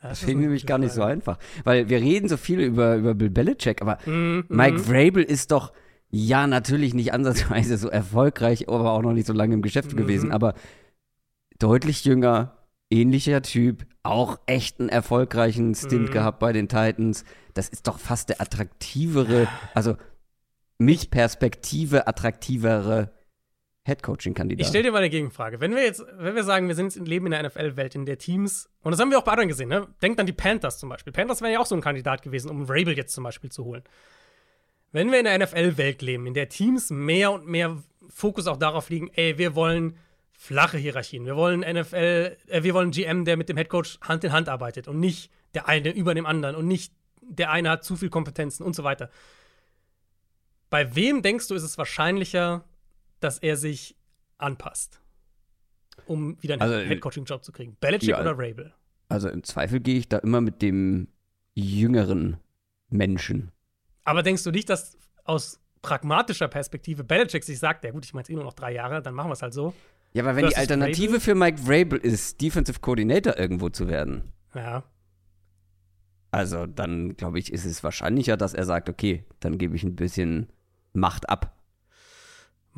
Das, das finde nämlich gar nicht so einfach. Weil wir reden so viel über, über Bill Belichick, aber mm, Mike Vrabel ist doch, ja, natürlich nicht ansatzweise so erfolgreich, aber auch noch nicht so lange im Geschäft mm. gewesen, aber deutlich jünger, ähnlicher Typ, auch echt einen erfolgreichen Stint mm. gehabt bei den Titans. Das ist doch fast der attraktivere, also mit Perspektive attraktivere Headcoaching-Kandidat. Ich stelle dir mal eine Gegenfrage. Wenn wir jetzt, wenn wir sagen, wir sind jetzt leben in der NFL-Welt, in der Teams, und das haben wir auch bei anderen gesehen, ne? Denkt an die Panthers zum Beispiel. Panthers wären ja auch so ein Kandidat gewesen, um Rabel jetzt zum Beispiel zu holen. Wenn wir in der NFL-Welt leben, in der Teams mehr und mehr Fokus auch darauf liegen, ey, wir wollen flache Hierarchien. Wir wollen NFL, äh, wir wollen GM, der mit dem Headcoach Hand in Hand arbeitet und nicht der eine über dem anderen und nicht der eine hat zu viel Kompetenzen und so weiter. Bei wem denkst du, ist es wahrscheinlicher, dass er sich anpasst, um wieder einen also, Headcoaching-Job zu kriegen? Belichick ja, oder Rabel? Also im Zweifel gehe ich da immer mit dem jüngeren Menschen. Aber denkst du nicht, dass aus pragmatischer Perspektive Belichick sich sagt, ja gut, ich meine es eh nur noch drei Jahre, dann machen wir es halt so. Ja, aber wenn die Alternative Vrabel? für Mike Vrabel ist, Defensive Coordinator irgendwo zu werden. Ja. Also dann, glaube ich, ist es wahrscheinlicher, dass er sagt, okay, dann gebe ich ein bisschen Macht ab.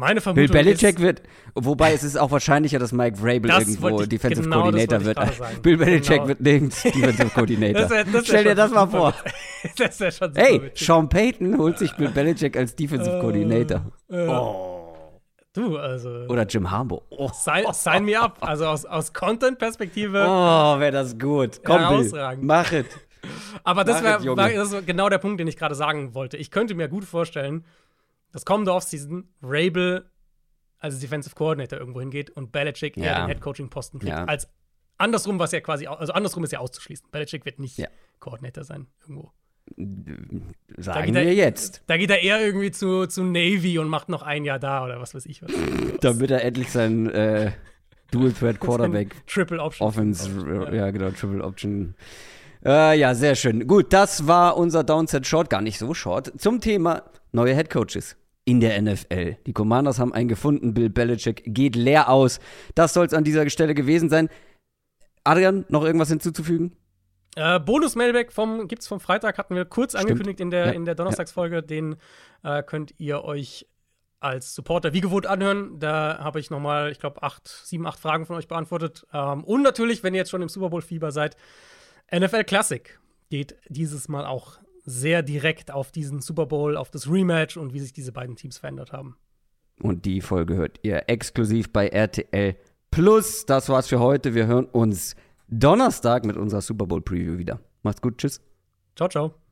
Meine Vermutung Bill Belichick ist, wird, wobei es ist auch wahrscheinlicher, dass Mike Vrabel irgendwo Defensive genau Coordinator wird. Bill Belichick genau. wird nirgends Defensive Coordinator. Das wär, das Stell dir das mal vor. das wäre schon Hey, witzig. Sean Payton holt sich Bill Belichick als Defensive uh, Coordinator. Uh, oh. Du, also. Oder Jim Harbaugh. Oh. Sign, sign me up. Also aus, aus Content-Perspektive. Oh, wäre das gut. Komm, Bill, mach es. Aber das wäre genau der Punkt, den ich gerade sagen wollte. Ich könnte mir gut vorstellen, das kommende Offseason Rabel als Defensive Coordinator irgendwo hingeht und Belichick ja. eher den Headcoaching-Posten kriegt. Ja. Als andersrum, was ja quasi, also andersrum ist ja auszuschließen. Belichick wird nicht ja. Coordinator sein irgendwo. Sagen wir er, jetzt. Da geht er eher irgendwie zu, zu Navy und macht noch ein Jahr da oder was weiß ich was. Damit er endlich sein äh, Dual Threat Quarterback Triple Option Offense, ja. ja genau, Triple Option. Äh, ja, sehr schön. Gut, das war unser Downset Short, gar nicht so short, zum Thema neue Head Coaches in der NFL. Die Commanders haben einen gefunden. Bill Belichick geht leer aus. Das soll es an dieser Stelle gewesen sein. Adrian, noch irgendwas hinzuzufügen? Äh, Bonus-Mailback vom gibt's vom Freitag, hatten wir kurz Stimmt. angekündigt in der, ja. in der Donnerstagsfolge. Ja. Den äh, könnt ihr euch als Supporter wie gewohnt anhören. Da habe ich nochmal, ich glaube, acht, sieben, acht Fragen von euch beantwortet. Ähm, und natürlich, wenn ihr jetzt schon im Super Bowl-Fieber seid, NFL Classic geht dieses Mal auch sehr direkt auf diesen Super Bowl, auf das Rematch und wie sich diese beiden Teams verändert haben. Und die Folge hört ihr exklusiv bei RTL Plus. Das war's für heute. Wir hören uns Donnerstag mit unserer Super Bowl Preview wieder. Macht's gut. Tschüss. Ciao, ciao.